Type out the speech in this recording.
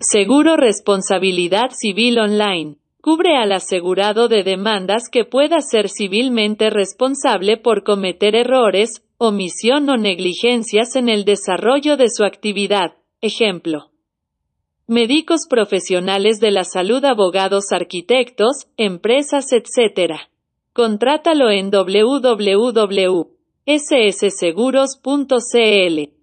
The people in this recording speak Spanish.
Seguro Responsabilidad Civil Online. Cubre al asegurado de demandas que pueda ser civilmente responsable por cometer errores, omisión o negligencias en el desarrollo de su actividad. Ejemplo. Médicos profesionales de la salud, abogados, arquitectos, empresas, etc. Contrátalo en www.ssseguros.cl.